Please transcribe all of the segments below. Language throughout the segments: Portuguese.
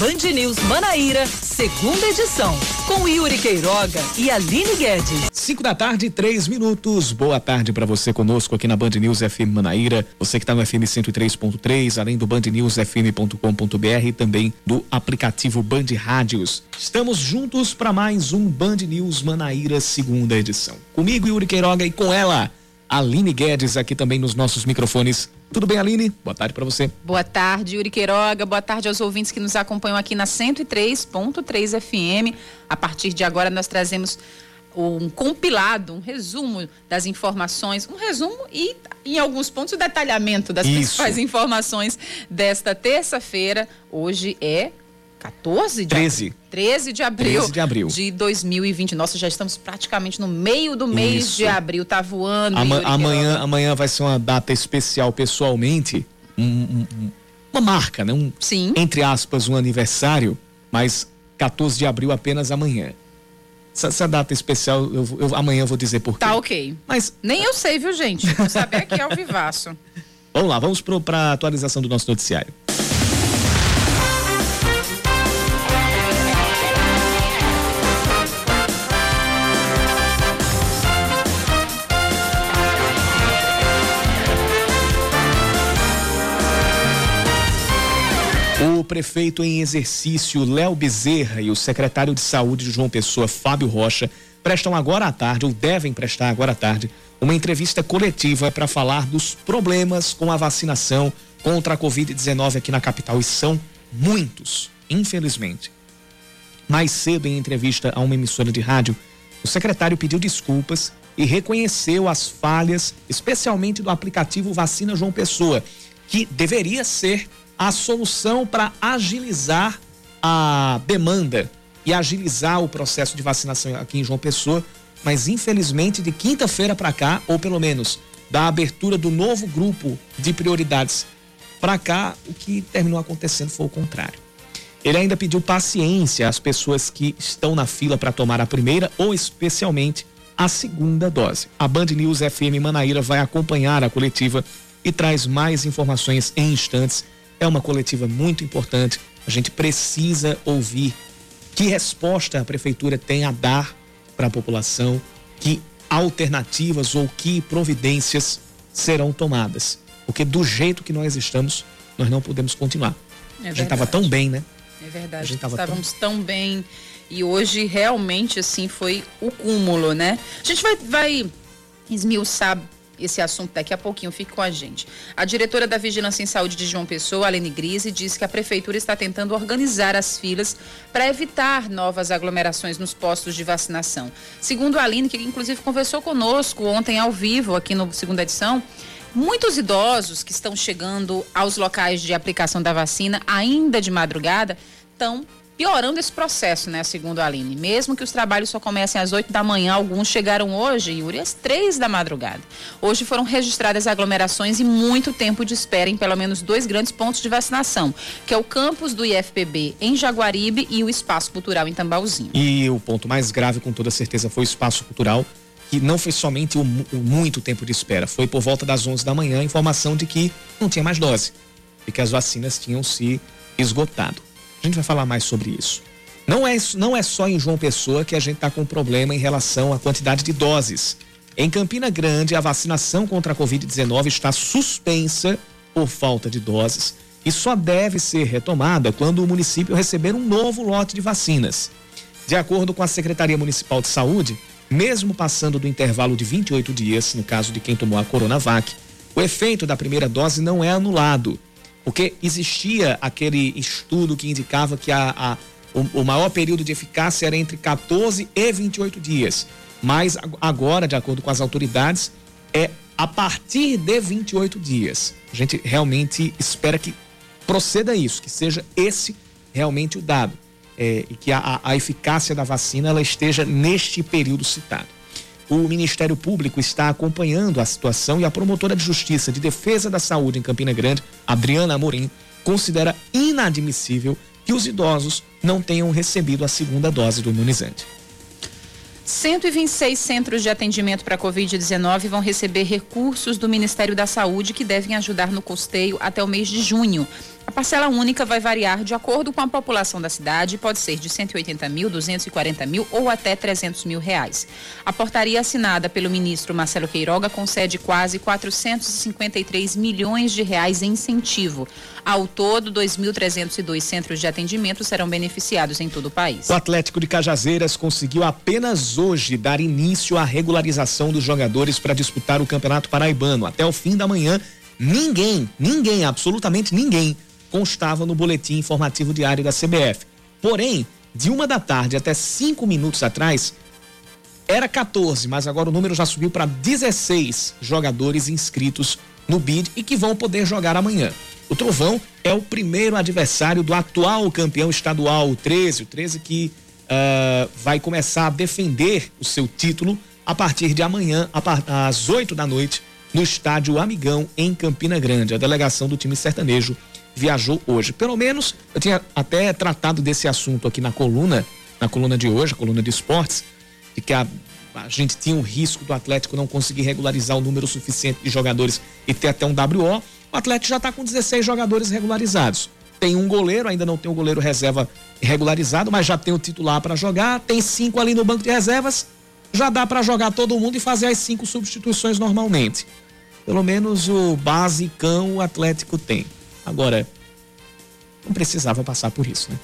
Band News Manaíra, segunda edição, com Yuri Queiroga e Aline Guedes. 5 da tarde, três minutos. Boa tarde para você conosco aqui na Band News FM Manaíra. Você que está no FM 103.3, além do bandnewsfm.com.br e também do aplicativo Band Rádios. Estamos juntos para mais um Band News Manaíra, segunda edição. Comigo, Yuri Queiroga, e com ela, Aline Guedes, aqui também nos nossos microfones. Tudo bem, Aline? Boa tarde para você. Boa tarde, Yuri Queiroga. Boa tarde aos ouvintes que nos acompanham aqui na 103.3 FM. A partir de agora nós trazemos um compilado, um resumo das informações, um resumo e, em alguns pontos, o detalhamento das Isso. principais informações desta terça-feira. Hoje é 14 de 13. Abril, 13 de abril. 13 de abril. De 2020. Nossa, já estamos praticamente no meio do mês Isso. de abril. Tá voando. Ama amanhã, amanhã vai ser uma data especial pessoalmente. Um, um, uma marca, né? Um, Sim. Entre aspas, um aniversário. Mas 14 de abril apenas amanhã. Essa, essa data especial, eu, eu, amanhã eu vou dizer por quê. Tá ok. Mas. Nem eu sei, viu, gente? Vou saber aqui ao vivaço. Vamos lá, vamos para a atualização do nosso noticiário. Prefeito em exercício Léo Bezerra e o secretário de saúde de João Pessoa, Fábio Rocha, prestam agora à tarde, ou devem prestar agora à tarde, uma entrevista coletiva para falar dos problemas com a vacinação contra a Covid-19 aqui na capital. E são muitos, infelizmente. Mais cedo, em entrevista a uma emissora de rádio, o secretário pediu desculpas e reconheceu as falhas, especialmente do aplicativo Vacina João Pessoa, que deveria ser a solução para agilizar a demanda e agilizar o processo de vacinação aqui em João Pessoa, mas infelizmente de quinta-feira para cá, ou pelo menos da abertura do novo grupo de prioridades para cá, o que terminou acontecendo foi o contrário. Ele ainda pediu paciência às pessoas que estão na fila para tomar a primeira ou especialmente a segunda dose. A Band News FM Manaíra vai acompanhar a coletiva e traz mais informações em instantes é uma coletiva muito importante. A gente precisa ouvir que resposta a prefeitura tem a dar para a população, que alternativas ou que providências serão tomadas. Porque do jeito que nós estamos, nós não podemos continuar. É a gente estava tão bem, né? É verdade. A gente Estávamos tão... tão bem e hoje realmente assim foi o cúmulo, né? A gente vai, vai esmiuçar esse assunto daqui a pouquinho. Fique com a gente. A diretora da Vigilância em Saúde de João Pessoa, Alene Grise, diz que a prefeitura está tentando organizar as filas para evitar novas aglomerações nos postos de vacinação. Segundo a Aline, que inclusive conversou conosco ontem ao vivo aqui no segunda edição, Muitos idosos que estão chegando aos locais de aplicação da vacina ainda de madrugada estão piorando esse processo, né, segundo a Aline. Mesmo que os trabalhos só comecem às 8 da manhã, alguns chegaram hoje, Yuri, às 3 da madrugada. Hoje foram registradas aglomerações e muito tempo de espera em pelo menos dois grandes pontos de vacinação, que é o campus do IFPB em Jaguaribe e o Espaço Cultural em Tambauzinho. E o ponto mais grave, com toda certeza, foi o Espaço Cultural, que não foi somente o, o muito tempo de espera, foi por volta das 11 da manhã a informação de que não tinha mais dose e que as vacinas tinham se esgotado. A gente vai falar mais sobre isso. Não é, não é só em João Pessoa que a gente está com problema em relação à quantidade de doses. Em Campina Grande, a vacinação contra a Covid-19 está suspensa por falta de doses e só deve ser retomada quando o município receber um novo lote de vacinas. De acordo com a Secretaria Municipal de Saúde, mesmo passando do intervalo de 28 dias, no caso de quem tomou a Coronavac, o efeito da primeira dose não é anulado porque existia aquele estudo que indicava que a, a o, o, maior período de eficácia era entre 14 e 28 dias. Mas agora, de acordo com as autoridades, é a partir de 28 dias. A gente realmente espera que proceda isso, que seja esse realmente o dado. É, e que a, a eficácia da vacina ela esteja neste período citado. O Ministério Público está acompanhando a situação e a promotora de Justiça de Defesa da Saúde em Campina Grande, Adriana Amorim, considera inadmissível que os idosos não tenham recebido a segunda dose do imunizante. 126 centros de atendimento para a Covid-19 vão receber recursos do Ministério da Saúde que devem ajudar no custeio até o mês de junho. A parcela única vai variar de acordo com a população da cidade pode ser de 180 mil, 240 mil ou até 300 mil reais. A portaria assinada pelo ministro Marcelo Queiroga concede quase 453 milhões de reais em incentivo. Ao todo, 2.302 centros de atendimento serão beneficiados em todo o país. O Atlético de Cajazeiras conseguiu apenas hoje dar início à regularização dos jogadores para disputar o Campeonato Paraibano. Até o fim da manhã, ninguém, ninguém, absolutamente ninguém constava no boletim informativo diário da CBF. Porém, de uma da tarde até cinco minutos atrás, era 14, mas agora o número já subiu para 16 jogadores inscritos no BID e que vão poder jogar amanhã. O Trovão é o primeiro adversário do atual campeão estadual, o 13, o 13 que uh, vai começar a defender o seu título a partir de amanhã, às 8 da noite, no estádio Amigão, em Campina Grande. A delegação do time sertanejo viajou hoje. Pelo menos eu tinha até tratado desse assunto aqui na coluna, na coluna de hoje, a coluna de esportes, de que a, a gente tinha um risco do Atlético não conseguir regularizar o número suficiente de jogadores e ter até um WO. O Atlético já está com 16 jogadores regularizados. Tem um goleiro, ainda não tem o um goleiro reserva regularizado, mas já tem o titular para jogar. Tem cinco ali no banco de reservas. Já dá para jogar todo mundo e fazer as cinco substituições normalmente. Pelo menos o basicão o Atlético tem. Agora, não precisava passar por isso, né?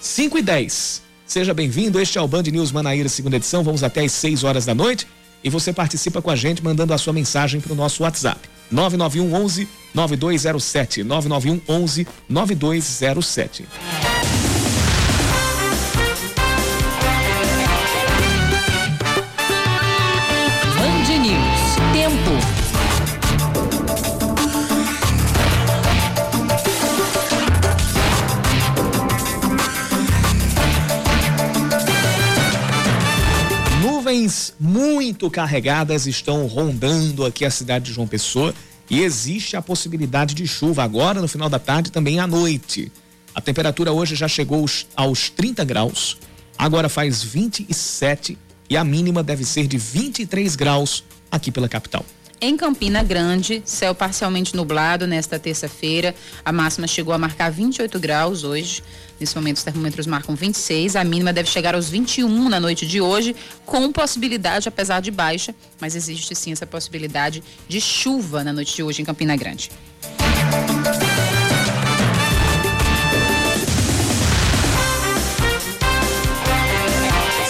5 e 10. Seja bem-vindo. Este é o Band News Manaíra, segunda edição. Vamos até às 6 horas da noite. E você participa com a gente mandando a sua mensagem para o nosso WhatsApp. 991 11 9207. 991 11 9207. Muito carregadas estão rondando aqui a cidade de João Pessoa e existe a possibilidade de chuva agora no final da tarde também à noite. A temperatura hoje já chegou aos 30 graus, agora faz 27 e a mínima deve ser de 23 graus aqui pela capital. Em Campina Grande, céu parcialmente nublado nesta terça-feira. A máxima chegou a marcar 28 graus hoje. Nesse momento, os termômetros marcam 26. A mínima deve chegar aos 21 na noite de hoje, com possibilidade, apesar de baixa, mas existe sim essa possibilidade de chuva na noite de hoje em Campina Grande.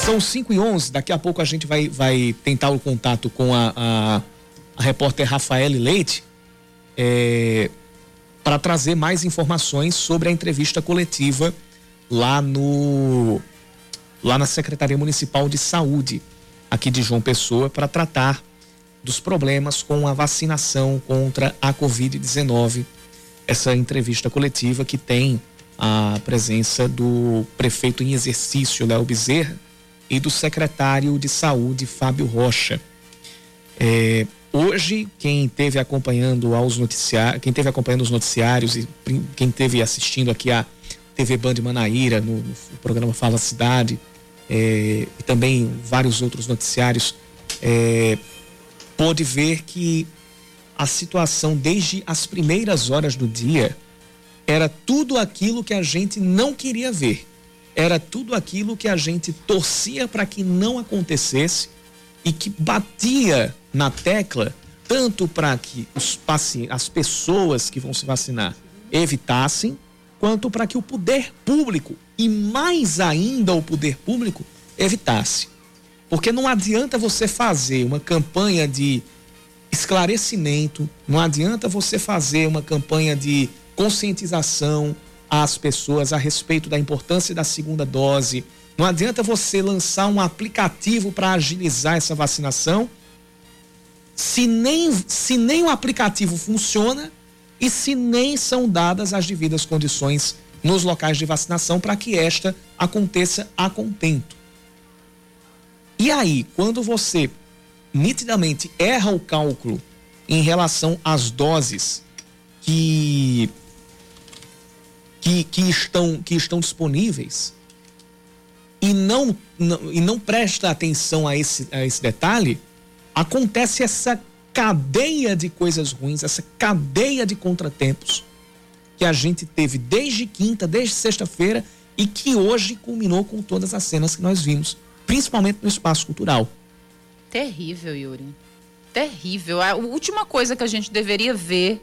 São 5 e 11. Daqui a pouco a gente vai, vai tentar o contato com a, a a repórter Rafael Leite é, para trazer mais informações sobre a entrevista coletiva lá no lá na Secretaria Municipal de Saúde aqui de João Pessoa para tratar dos problemas com a vacinação contra a Covid-19. Essa entrevista coletiva que tem a presença do prefeito em exercício, Léo Bezerra, e do secretário de Saúde, Fábio Rocha. É, Hoje, quem teve acompanhando aos noticiários, quem teve acompanhando os noticiários e quem teve assistindo aqui a TV Band Manaíra, no, no programa Fala Cidade, é, e também vários outros noticiários, é, pôde ver que a situação desde as primeiras horas do dia era tudo aquilo que a gente não queria ver. Era tudo aquilo que a gente torcia para que não acontecesse e que batia na tecla tanto para que os pacientes, as pessoas que vão se vacinar evitassem, quanto para que o poder público e mais ainda o poder público evitasse. Porque não adianta você fazer uma campanha de esclarecimento, não adianta você fazer uma campanha de conscientização às pessoas a respeito da importância da segunda dose, não adianta você lançar um aplicativo para agilizar essa vacinação se nem, se nem o aplicativo funciona e se nem são dadas as devidas condições nos locais de vacinação para que esta aconteça a contento. E aí, quando você nitidamente erra o cálculo em relação às doses que, que, que, estão, que estão disponíveis, e não, não, e não presta atenção a esse, a esse detalhe, acontece essa cadeia de coisas ruins, essa cadeia de contratempos que a gente teve desde quinta, desde sexta-feira e que hoje culminou com todas as cenas que nós vimos, principalmente no espaço cultural. Terrível, Yuri. Terrível. A última coisa que a gente deveria ver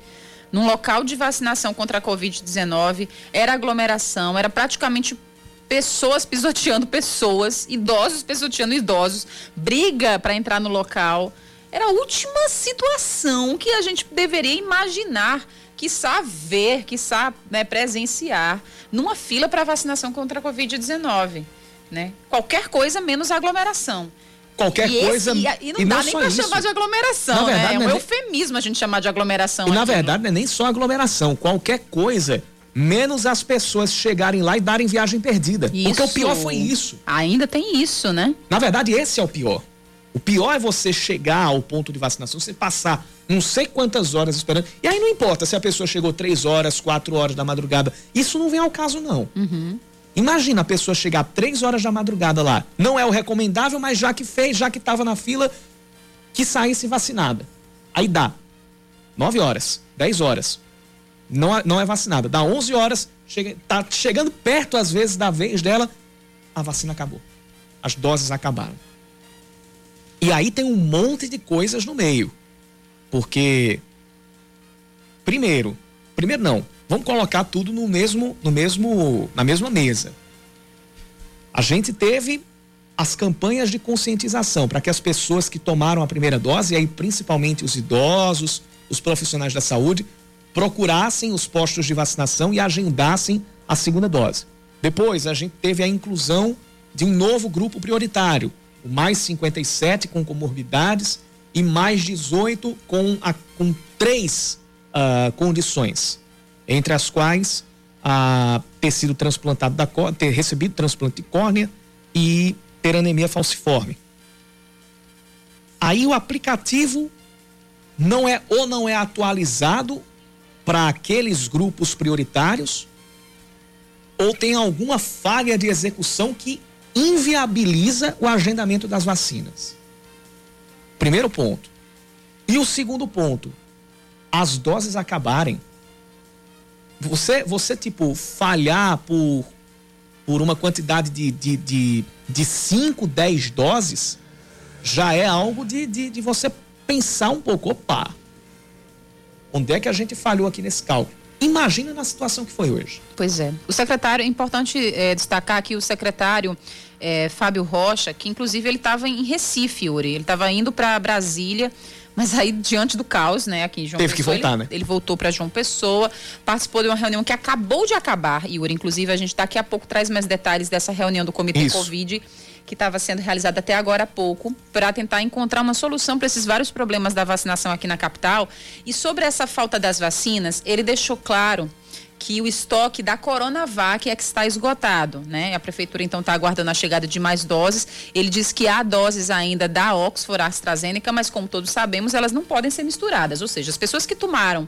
num local de vacinação contra a Covid-19 era aglomeração, era praticamente pessoas pisoteando pessoas, idosos pisoteando idosos, briga para entrar no local. Era a última situação que a gente deveria imaginar, quiçá ver, quiçá né, presenciar, numa fila para vacinação contra a Covid-19. Né? Qualquer coisa menos aglomeração qualquer e coisa. Esse, e, não e dá nem para chamar de aglomeração, verdade, né? É um é eufemismo a gente chamar de aglomeração. E na verdade, não é nem só aglomeração. Qualquer coisa, menos as pessoas chegarem lá e darem viagem perdida. Isso. Porque o pior foi isso. Ainda tem isso, né? Na verdade, esse é o pior. O pior é você chegar ao ponto de vacinação, você passar não sei quantas horas esperando. E aí não importa se a pessoa chegou três horas, quatro horas da madrugada. Isso não vem ao caso, não. Uhum. Imagina a pessoa chegar três horas da madrugada lá. Não é o recomendável, mas já que fez, já que estava na fila, que saísse vacinada. Aí dá. Nove horas, dez horas. Não, é, não é vacinada. Dá onze horas, chega, tá chegando perto às vezes da vez dela, a vacina acabou. As doses acabaram. E aí tem um monte de coisas no meio. Porque primeiro, primeiro não, Vamos colocar tudo no mesmo, no mesmo, na mesma mesa. A gente teve as campanhas de conscientização para que as pessoas que tomaram a primeira dose, e aí principalmente os idosos, os profissionais da saúde, procurassem os postos de vacinação e agendassem a segunda dose. Depois, a gente teve a inclusão de um novo grupo prioritário, o mais 57 com comorbidades e mais 18 com, a, com três uh, condições entre as quais a ter sido transplantado da ter recebido transplante de córnea e ter anemia falciforme. Aí o aplicativo não é ou não é atualizado para aqueles grupos prioritários ou tem alguma falha de execução que inviabiliza o agendamento das vacinas. Primeiro ponto. E o segundo ponto, as doses acabarem você, você tipo, falhar por, por uma quantidade de, de, de, de 5, 10 doses, já é algo de, de, de você pensar um pouco, opa, onde é que a gente falhou aqui nesse cálculo? Imagina na situação que foi hoje. Pois é. O secretário, é importante é, destacar aqui o secretário é, Fábio Rocha, que inclusive ele estava em Recife, Yuri. Ele estava indo para Brasília mas aí, diante do caos, né, aqui em João Teve Pessoa, que voltar, ele, né? Ele voltou para João Pessoa, participou de uma reunião que acabou de acabar, Yuri. Inclusive, a gente daqui a pouco traz mais detalhes dessa reunião do Comitê Isso. Covid que estava sendo realizada até agora há pouco, para tentar encontrar uma solução para esses vários problemas da vacinação aqui na capital. E sobre essa falta das vacinas, ele deixou claro que o estoque da Coronavac é que está esgotado, né? A prefeitura então está aguardando a chegada de mais doses. Ele diz que há doses ainda da Oxford AstraZeneca, mas como todos sabemos, elas não podem ser misturadas. Ou seja, as pessoas que tomaram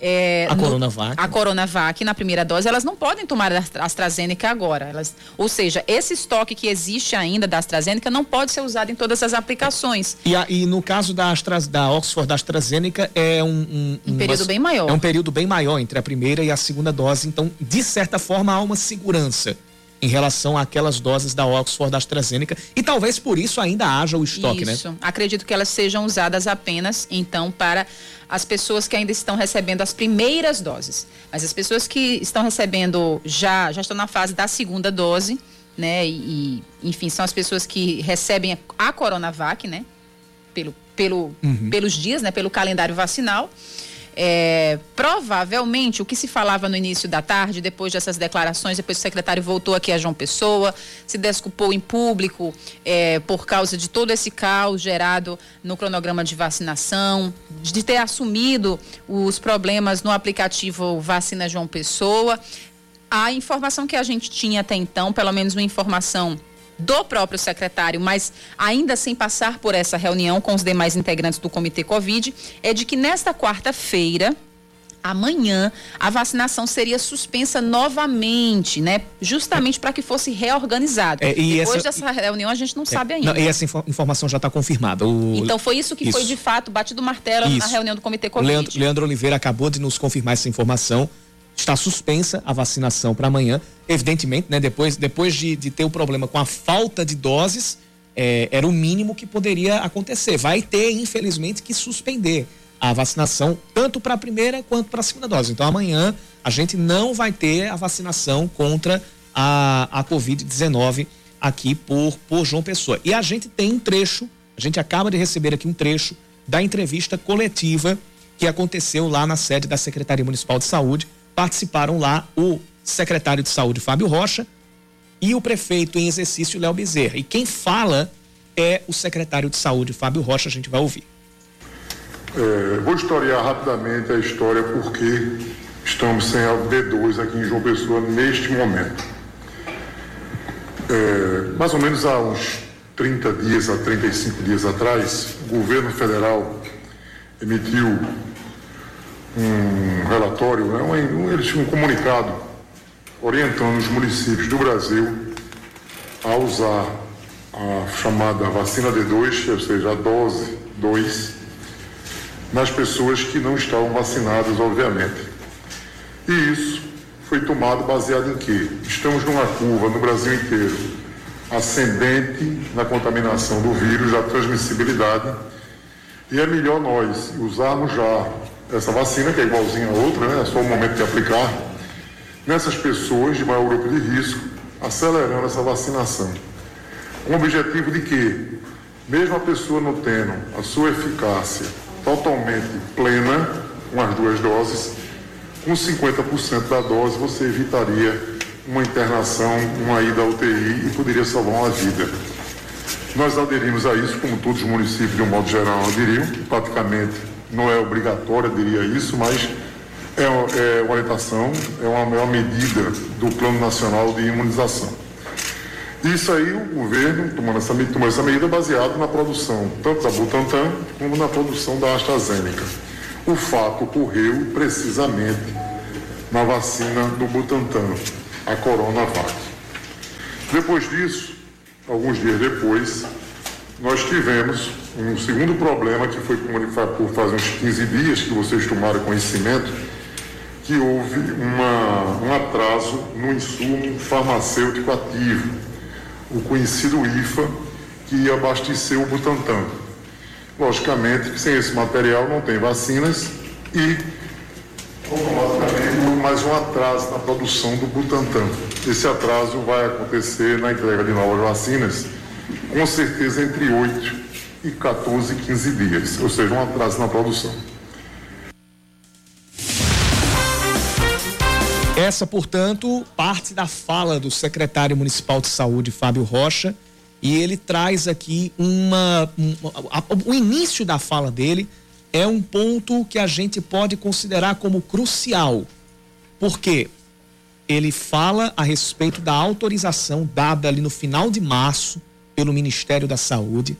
é, a no, Coronavac. A Coronavac na primeira dose, elas não podem tomar a AstraZeneca agora. Elas, ou seja, esse estoque que existe ainda da AstraZeneca não pode ser usado em todas as aplicações. E, a, e no caso da, Astra, da Oxford da AstraZeneca é um, um, um período bem maior. É um período bem maior entre a primeira e a segunda dose. Então, de certa forma, há uma segurança em relação àquelas doses da Oxford da AstraZeneca e talvez por isso ainda haja o estoque, isso. né? Isso. Acredito que elas sejam usadas apenas então para as pessoas que ainda estão recebendo as primeiras doses. Mas as pessoas que estão recebendo já já estão na fase da segunda dose, né? E, enfim, são as pessoas que recebem a Coronavac, né? Pelo, pelo, uhum. pelos dias, né? Pelo calendário vacinal. É, provavelmente o que se falava no início da tarde, depois dessas declarações, depois o secretário voltou aqui a João Pessoa, se desculpou em público é, por causa de todo esse caos gerado no cronograma de vacinação, de ter assumido os problemas no aplicativo Vacina João Pessoa. A informação que a gente tinha até então, pelo menos uma informação do próprio secretário, mas ainda sem passar por essa reunião com os demais integrantes do Comitê Covid, é de que nesta quarta-feira, amanhã a vacinação seria suspensa novamente, né? Justamente para que fosse reorganizado. É, Depois essa, dessa reunião a gente não é, sabe ainda. Não, e essa infor informação já está confirmada. O... Então foi isso que isso. foi de fato batido martelo isso. na reunião do Comitê Covid. Leandro, Leandro Oliveira acabou de nos confirmar essa informação está suspensa a vacinação para amanhã. Evidentemente, né, depois, depois de, de ter o problema com a falta de doses, é, era o mínimo que poderia acontecer. Vai ter, infelizmente, que suspender a vacinação tanto para a primeira quanto para a segunda dose. Então, amanhã a gente não vai ter a vacinação contra a, a Covid-19 aqui por, por João Pessoa. E a gente tem um trecho, a gente acaba de receber aqui um trecho da entrevista coletiva que aconteceu lá na sede da Secretaria Municipal de Saúde. Participaram lá o secretário de Saúde, Fábio Rocha, e o prefeito em exercício, Léo Bezerra. E quem fala é o secretário de Saúde, Fábio Rocha, a gente vai ouvir. É, vou historiar rapidamente a história porque estamos sem a D2 aqui em João Pessoa neste momento. É, mais ou menos há uns 30 dias a 35 dias atrás, o governo federal emitiu um relatório, né, um, eles tinham um comunicado orientando os municípios do Brasil a usar a chamada vacina D2, ou seja, a dose 2, nas pessoas que não estavam vacinadas, obviamente. E isso foi tomado baseado em quê? Estamos numa curva no Brasil inteiro ascendente na contaminação do vírus, da transmissibilidade, e é melhor nós usarmos já essa vacina, que é igualzinha a outra, né? é só o momento de aplicar, nessas pessoas de maior grupo de risco, acelerando essa vacinação. Com o objetivo de que, mesmo a pessoa não tendo a sua eficácia totalmente plena, com as duas doses, com 50% da dose você evitaria uma internação, uma ida à UTI e poderia salvar uma vida. Nós aderimos a isso, como todos os municípios, de um modo geral, aderiram, praticamente não é obrigatória, diria isso, mas é, é orientação, é uma, uma medida do Plano Nacional de Imunização. Isso aí o governo tomou essa, tomou essa medida baseado na produção tanto da Butantan como na produção da AstraZeneca. O fato ocorreu precisamente na vacina do Butantan, a Coronavac. Depois disso, alguns dias depois, nós tivemos um segundo problema que foi por fazer uns 15 dias que vocês tomaram conhecimento, que houve uma, um atraso no insumo farmacêutico ativo, o conhecido IFA, que ia abastecer o Butantan. Logicamente, sem esse material não tem vacinas e automaticamente mais um atraso na produção do Butantan. Esse atraso vai acontecer na entrega de novas vacinas, com certeza entre 8 e 14, 15 dias, ou seja, um atraso na produção. Essa, portanto, parte da fala do secretário municipal de saúde, Fábio Rocha, e ele traz aqui uma. Um, a, o início da fala dele é um ponto que a gente pode considerar como crucial. Porque ele fala a respeito da autorização dada ali no final de março pelo Ministério da Saúde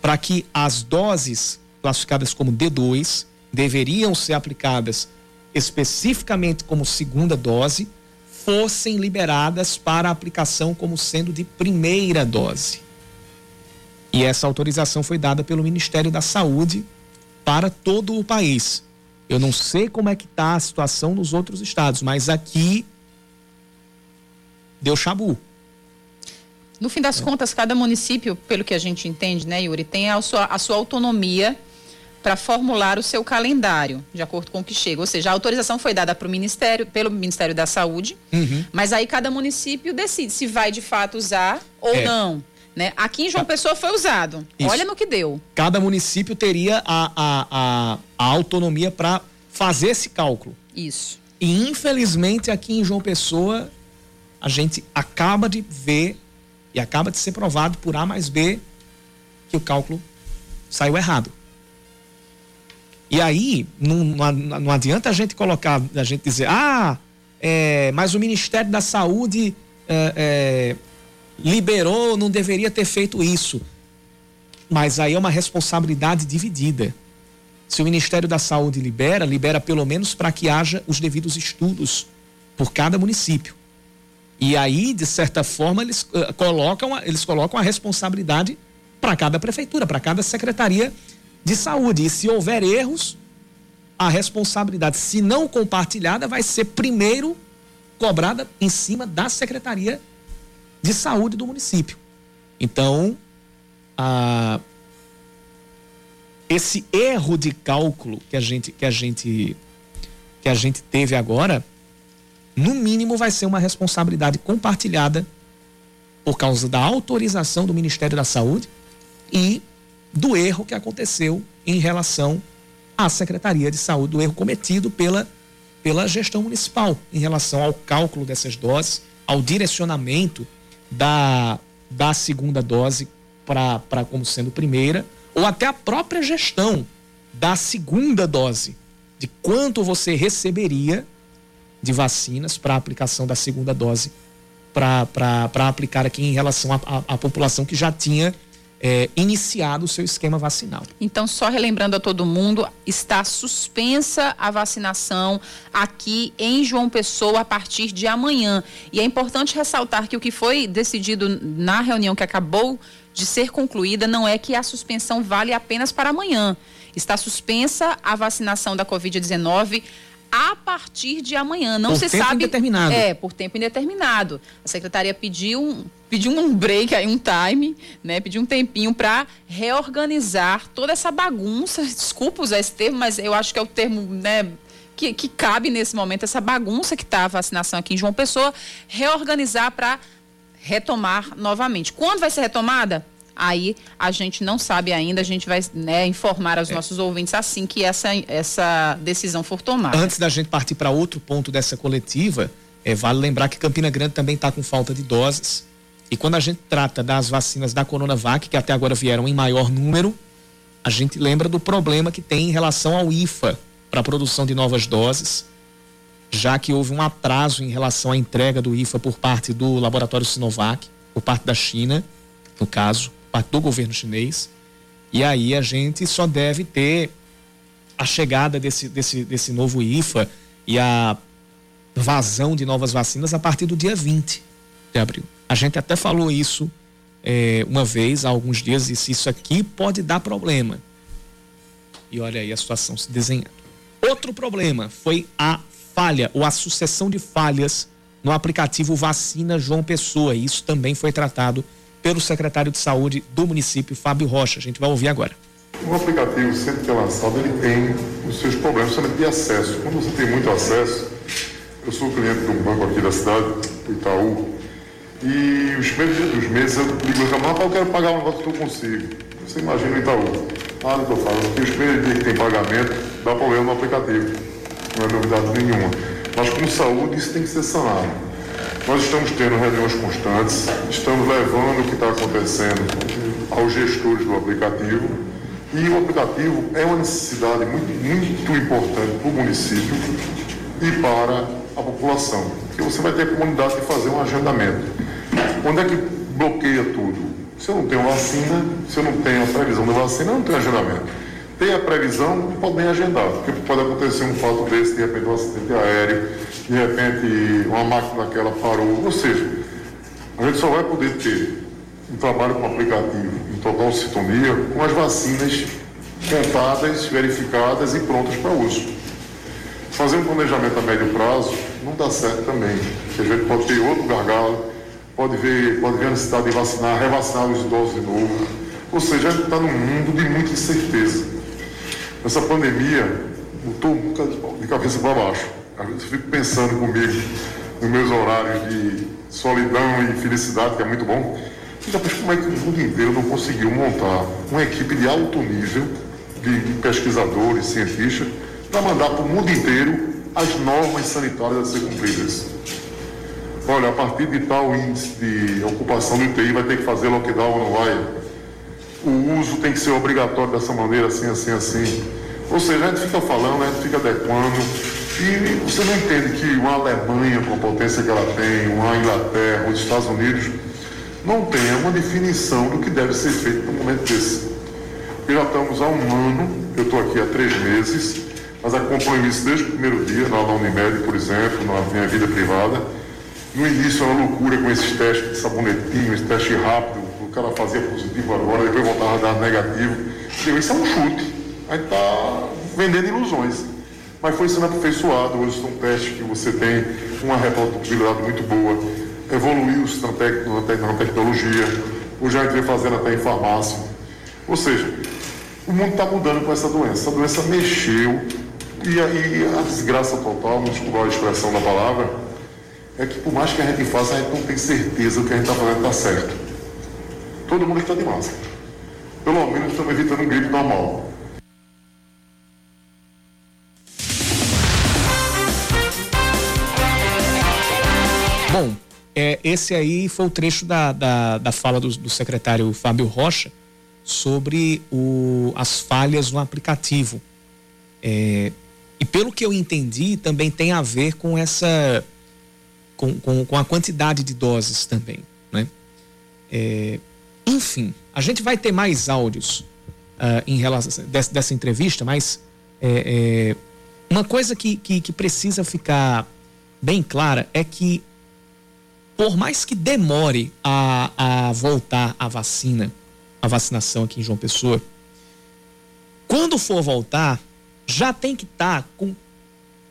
para que as doses classificadas como D2 deveriam ser aplicadas especificamente como segunda dose fossem liberadas para aplicação como sendo de primeira dose. E essa autorização foi dada pelo Ministério da Saúde para todo o país. Eu não sei como é que está a situação nos outros estados, mas aqui deu chabu. No fim das é. contas, cada município, pelo que a gente entende, né, Yuri, tem a sua, a sua autonomia para formular o seu calendário, de acordo com o que chega. Ou seja, a autorização foi dada para o Ministério, pelo Ministério da Saúde, uhum. mas aí cada município decide se vai de fato usar ou é. não. Né? Aqui em João Pessoa foi usado. Isso. Olha no que deu. Cada município teria a, a, a, a autonomia para fazer esse cálculo. Isso. E infelizmente aqui em João Pessoa a gente acaba de ver e acaba de ser provado por A mais B que o cálculo saiu errado. E aí, não, não, adianta a gente colocar, a gente dizer, ah, é, mas o Ministério da Saúde é, é, liberou, não deveria ter feito isso. Mas aí é uma responsabilidade dividida. Se o Ministério da Saúde libera, libera pelo menos para que haja os devidos estudos por cada município. E aí, de certa forma, eles uh, colocam, eles colocam a responsabilidade para cada prefeitura, para cada secretaria de saúde. E se houver erros, a responsabilidade, se não compartilhada, vai ser primeiro cobrada em cima da Secretaria de Saúde do município. Então, a, esse erro de cálculo que a gente que a gente que a gente teve agora, no mínimo vai ser uma responsabilidade compartilhada por causa da autorização do Ministério da Saúde e do erro que aconteceu em relação à Secretaria de Saúde, do erro cometido pela, pela gestão municipal em relação ao cálculo dessas doses, ao direcionamento da, da segunda dose para como sendo primeira, ou até a própria gestão da segunda dose, de quanto você receberia de vacinas para aplicação da segunda dose para aplicar aqui em relação à população que já tinha é, iniciado o seu esquema vacinal. Então, só relembrando a todo mundo, está suspensa a vacinação aqui em João Pessoa a partir de amanhã. E é importante ressaltar que o que foi decidido na reunião que acabou de ser concluída não é que a suspensão vale apenas para amanhã. Está suspensa a vacinação da Covid-19 a partir de amanhã. Não por se tempo sabe. Indeterminado. É, por tempo indeterminado. A secretaria pediu um, pediu um break aí, um time, né? Pediu um tempinho para reorganizar toda essa bagunça. Desculpa usar esse termo, mas eu acho que é o termo, né? Que, que cabe nesse momento, essa bagunça que está a vacinação aqui em João Pessoa, reorganizar para retomar novamente. Quando vai ser retomada? Aí a gente não sabe ainda, a gente vai né, informar aos é. nossos ouvintes assim que essa, essa decisão for tomada. Antes da gente partir para outro ponto dessa coletiva, é, vale lembrar que Campina Grande também está com falta de doses. E quando a gente trata das vacinas da Coronavac, que até agora vieram em maior número, a gente lembra do problema que tem em relação ao IFA para a produção de novas doses, já que houve um atraso em relação à entrega do IFA por parte do laboratório Sinovac, por parte da China, no caso parte do governo chinês. E aí a gente só deve ter a chegada desse, desse, desse novo IFA e a vazão de novas vacinas a partir do dia 20 de abril. A gente até falou isso é, uma vez, há alguns dias, e isso aqui pode dar problema. E olha aí a situação se desenhando. Outro problema foi a falha ou a sucessão de falhas no aplicativo Vacina João Pessoa. Isso também foi tratado pelo secretário de saúde do município, Fábio Rocha. A gente vai ouvir agora. O aplicativo, sempre que é lançado, ele tem os seus problemas, principalmente de acesso. Quando você tem muito acesso, eu sou cliente de um banco aqui da cidade, Itaú, e os primeiros dos meses eu e falo, eu quero pagar um negócio que eu consigo. Você imagina o Itaú. Ah, não estou falando que os primeiros dias que tem pagamento, dá problema no aplicativo. Não é novidade nenhuma. Mas com saúde isso tem que ser sanado. Nós estamos tendo reuniões constantes, estamos levando o que está acontecendo aos gestores do aplicativo e o aplicativo é uma necessidade muito, muito importante para o município e para a população, porque você vai ter a comunidade de fazer um agendamento. Onde é que bloqueia tudo? Se eu não tenho vacina, se eu não tenho a previsão da vacina, eu não tenho agendamento. Tem a previsão, pode nem agendar, porque pode acontecer um fato desse, de repente um acidente aéreo, de repente uma máquina daquela parou. Ou seja, a gente só vai poder ter um trabalho com aplicativo em total sintonia com as vacinas contadas, verificadas e prontas para uso. Fazer um planejamento a médio prazo não dá certo também, porque a gente pode ter outro gargalo, pode ver, pode ver a necessidade de vacinar, revacinar os idosos de novo. Ou seja, a gente está num mundo de muita incerteza. Essa pandemia botou de cabeça para baixo. Eu fico pensando comigo nos meus horários de solidão e felicidade, que é muito bom. E depois, como é que o mundo inteiro não conseguiu montar uma equipe de alto nível de pesquisadores, cientistas, para mandar para o mundo inteiro as normas sanitárias a ser cumpridas? Olha, a partir de tal índice de ocupação do UTI vai ter que fazer lockdown não vai? O uso tem que ser obrigatório dessa maneira, assim, assim, assim. Ou seja, a gente fica falando, a gente fica adequando, e você não entende que uma Alemanha, com a potência que ela tem, uma Inglaterra, os Estados Unidos, não tenha uma definição do que deve ser feito num momento desse. Porque já estamos há um ano, eu estou aqui há três meses, mas acompanho isso desde o primeiro dia, na Unimed, por exemplo, na minha vida privada. No início era uma loucura com esses testes de sabonetinho, esse teste rápido, o cara fazia positivo agora, depois voltava a dar negativo. Isso é um chute. A gente está vendendo ilusões. mas foi sendo aperfeiçoado. Hoje são testes que você tem uma reprodutibilidade muito boa, evoluiu-se na, tec na, tecnologia, hoje a gente vem fazendo até em farmácia. Ou seja, o mundo está mudando com essa doença. Essa doença mexeu e aí a desgraça total, desculpa a expressão da palavra, é que por mais que a gente faça, a gente não tem certeza o que a gente está fazendo está certo. Todo mundo está de máscara. Pelo menos estamos evitando um gripe normal. Bom, é, esse aí foi o trecho da, da, da fala do, do, secretário Fábio Rocha sobre o, as falhas no aplicativo. É, e pelo que eu entendi, também tem a ver com essa. com, com, com a quantidade de doses também. Né? É, enfim, a gente vai ter mais áudios uh, em relação dessa, dessa entrevista, mas é, é, uma coisa que, que, que precisa ficar bem clara é que por mais que demore a, a voltar a vacina, a vacinação aqui em João Pessoa, quando for voltar, já tem que estar tá com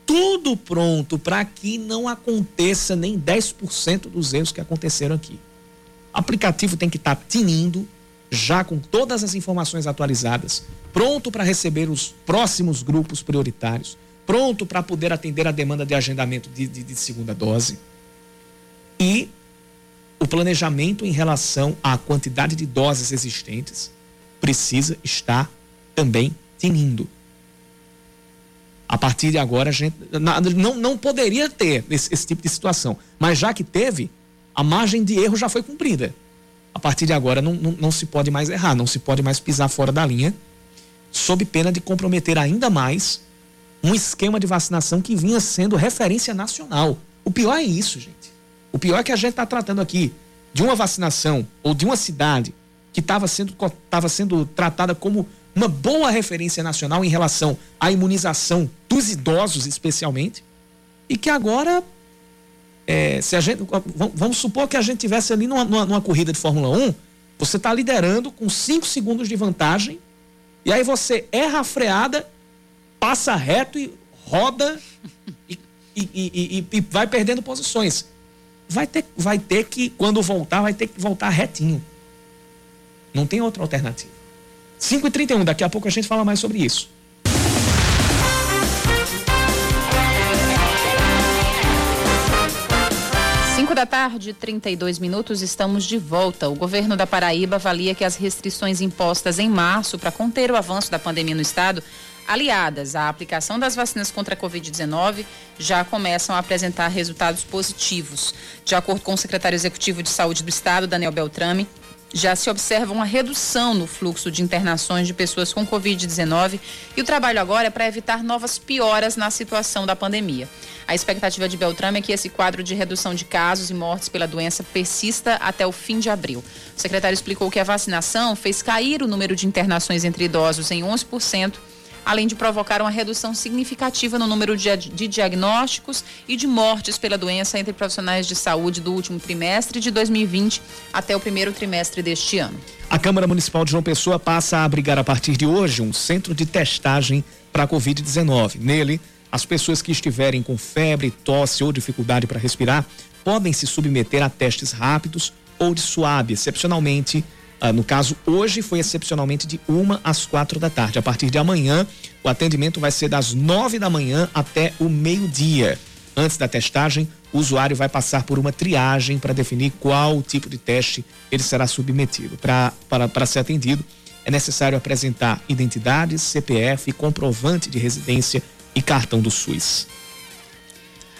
tudo pronto para que não aconteça nem 10% dos erros que aconteceram aqui. Aplicativo tem que estar tá tinindo, já com todas as informações atualizadas, pronto para receber os próximos grupos prioritários, pronto para poder atender a demanda de agendamento de, de, de segunda dose e o planejamento em relação à quantidade de doses existentes precisa estar também tinindo. A partir de agora, a gente não, não poderia ter esse, esse, tipo de situação. Mas já que teve, a margem de erro já foi cumprida. A partir de agora, não, não, não se pode mais errar, não se pode mais pisar fora da linha, sob pena de comprometer ainda mais um esquema de vacinação que vinha sendo referência nacional. O pior é isso, gente. O pior é que a gente está tratando aqui de uma vacinação ou de uma cidade que estava sendo, tava sendo tratada como uma boa referência nacional em relação à imunização dos idosos, especialmente, e que agora, é, se a gente, vamos supor que a gente tivesse ali numa, numa, numa corrida de Fórmula 1, você está liderando com 5 segundos de vantagem, e aí você erra a freada, passa reto e roda e, e, e, e vai perdendo posições vai ter, vai ter que, quando voltar, vai ter que voltar retinho. Não tem outra alternativa. 5h31, daqui a pouco a gente fala mais sobre isso. Da tarde, 32 minutos, estamos de volta. O governo da Paraíba avalia que as restrições impostas em março para conter o avanço da pandemia no estado aliadas à aplicação das vacinas contra a Covid-19, já começam a apresentar resultados positivos. De acordo com o secretário executivo de Saúde do Estado, Daniel Beltrame, já se observa uma redução no fluxo de internações de pessoas com Covid-19 e o trabalho agora é para evitar novas pioras na situação da pandemia. A expectativa de Beltrame é que esse quadro de redução de casos e mortes pela doença persista até o fim de abril. O secretário explicou que a vacinação fez cair o número de internações entre idosos em 11% além de provocar uma redução significativa no número de, diagnósticos e de mortes pela doença entre profissionais de saúde do último trimestre de 2020 até o primeiro trimestre deste ano. A Câmara Municipal de João Pessoa passa a abrigar a partir de hoje um centro de testagem para a Covid-19. Nele, as pessoas que estiverem com febre, tosse ou dificuldade para respirar podem se submeter a testes rápidos ou de suave, excepcionalmente ah, no caso, hoje foi excepcionalmente de uma às quatro da tarde. A partir de amanhã, o atendimento vai ser das nove da manhã até o meio-dia. Antes da testagem, o usuário vai passar por uma triagem para definir qual tipo de teste ele será submetido. Para, para ser atendido, é necessário apresentar identidade, CPF, comprovante de residência e cartão do SUS.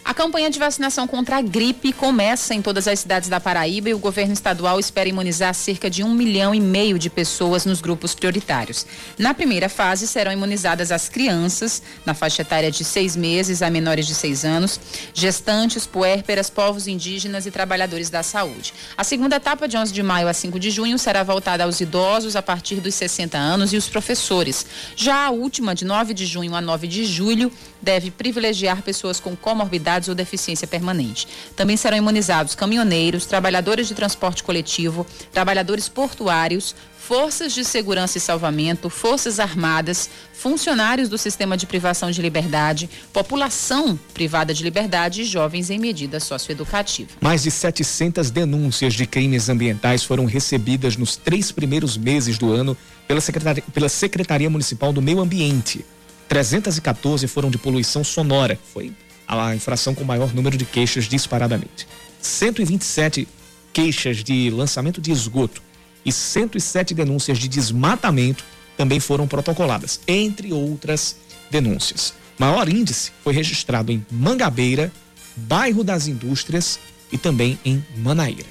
A campanha de vacinação contra a gripe começa em todas as cidades da Paraíba e o governo estadual espera imunizar cerca de um milhão e meio de pessoas nos grupos prioritários. Na primeira fase, serão imunizadas as crianças, na faixa etária de seis meses a menores de seis anos, gestantes, puérperas, povos indígenas e trabalhadores da saúde. A segunda etapa, de 11 de maio a 5 de junho, será voltada aos idosos a partir dos 60 anos e os professores. Já a última, de 9 de junho a 9 de julho, deve privilegiar pessoas com comorbidades extremidades ou deficiência permanente. Também serão imunizados caminhoneiros, trabalhadores de transporte coletivo, trabalhadores portuários, forças de segurança e salvamento, forças armadas, funcionários do sistema de privação de liberdade, população privada de liberdade e jovens em medida socioeducativa. Mais de 700 denúncias de crimes ambientais foram recebidas nos três primeiros meses do ano pela Secretaria, pela Secretaria Municipal do Meio Ambiente. 314 foram de poluição sonora, foi a infração com maior número de queixas disparadamente. 127 queixas de lançamento de esgoto e 107 denúncias de desmatamento também foram protocoladas, entre outras denúncias. Maior índice foi registrado em Mangabeira, bairro das Indústrias e também em Manaíra.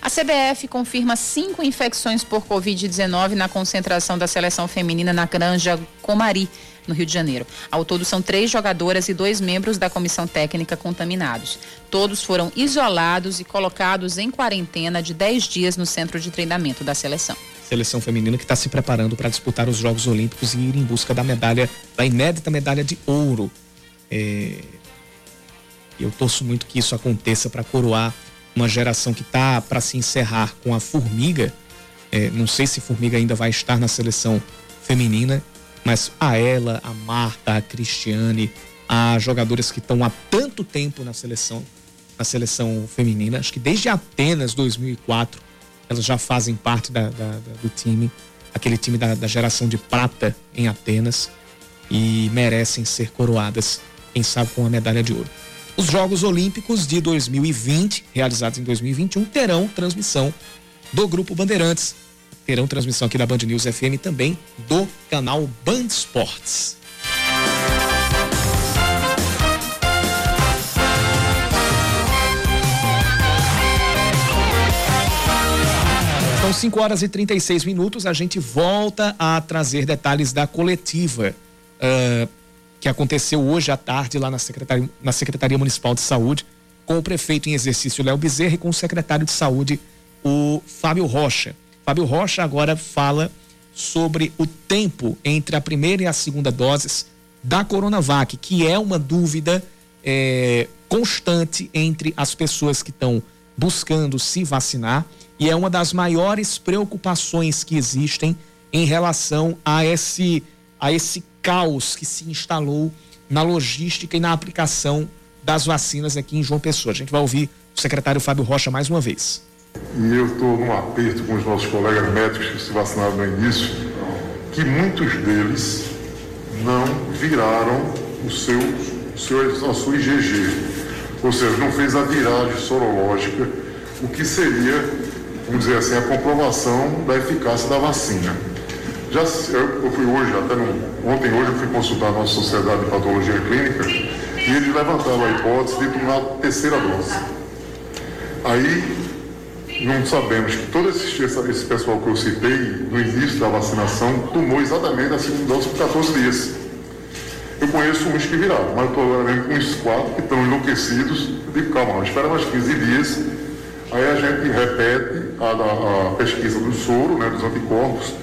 A CBF confirma cinco infecções por Covid-19 na concentração da seleção feminina na Granja Comari, no Rio de Janeiro. Ao todo, são três jogadoras e dois membros da comissão técnica contaminados. Todos foram isolados e colocados em quarentena de 10 dias no centro de treinamento da seleção. Seleção feminina que está se preparando para disputar os Jogos Olímpicos e ir em busca da medalha, da inédita medalha de ouro. É... Eu torço muito que isso aconteça para coroar uma geração que está para se encerrar com a Formiga. É, não sei se Formiga ainda vai estar na seleção feminina, mas a ela, a Marta, a Cristiane, a jogadoras que estão há tanto tempo na seleção, na seleção feminina, acho que desde Atenas 2004 elas já fazem parte da, da, da, do time, aquele time da, da geração de prata em Atenas e merecem ser coroadas, quem sabe com a medalha de ouro. Os Jogos Olímpicos de 2020, realizados em 2021, terão transmissão do Grupo Bandeirantes. Terão transmissão aqui da Band News FM também do canal Band Esportes. São 5 horas e 36 minutos. A gente volta a trazer detalhes da coletiva. Uh, que aconteceu hoje à tarde lá na Secretaria, na Secretaria Municipal de Saúde, com o prefeito em exercício Léo Bezerra e com o secretário de Saúde, o Fábio Rocha. Fábio Rocha agora fala sobre o tempo entre a primeira e a segunda doses da Coronavac, que é uma dúvida é, constante entre as pessoas que estão buscando se vacinar e é uma das maiores preocupações que existem em relação a esse, a esse caos que se instalou na logística e na aplicação das vacinas aqui em João Pessoa. A gente vai ouvir o secretário Fábio Rocha mais uma vez. E eu estou num aperto com os nossos colegas médicos que se vacinaram no início, que muitos deles não viraram o seu, o seu, a sua IgG, ou seja, não fez a viragem sorológica, o que seria, vamos dizer assim, a comprovação da eficácia da vacina. Já, eu, fui hoje, até no, ontem hoje, eu fui consultar a nossa Sociedade de Patologia Clínica e eles levantaram a hipótese de tomar a terceira dose. Aí, não sabemos que todo esse, esse pessoal que eu citei no início da vacinação tomou exatamente a segunda dose por 14 dias. Eu conheço uns que viraram, mas estou vendo uns quatro que estão enlouquecidos. Eu digo, calma, espera mais 15 dias. Aí a gente repete a, a, a pesquisa do soro, né, dos anticorpos,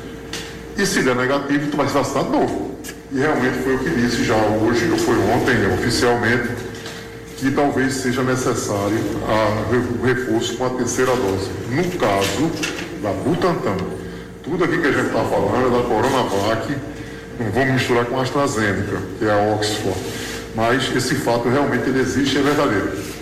e se der negativo, tu vai se vacinar de novo. E realmente foi o que disse já hoje, ou foi ontem, oficialmente, que talvez seja necessário o reforço com a terceira dose. No caso da Butantan, tudo aqui que a gente está falando é da Coronavac, não vamos misturar com a AstraZeneca, que é a Oxford. Mas esse fato realmente ele existe e é verdadeiro.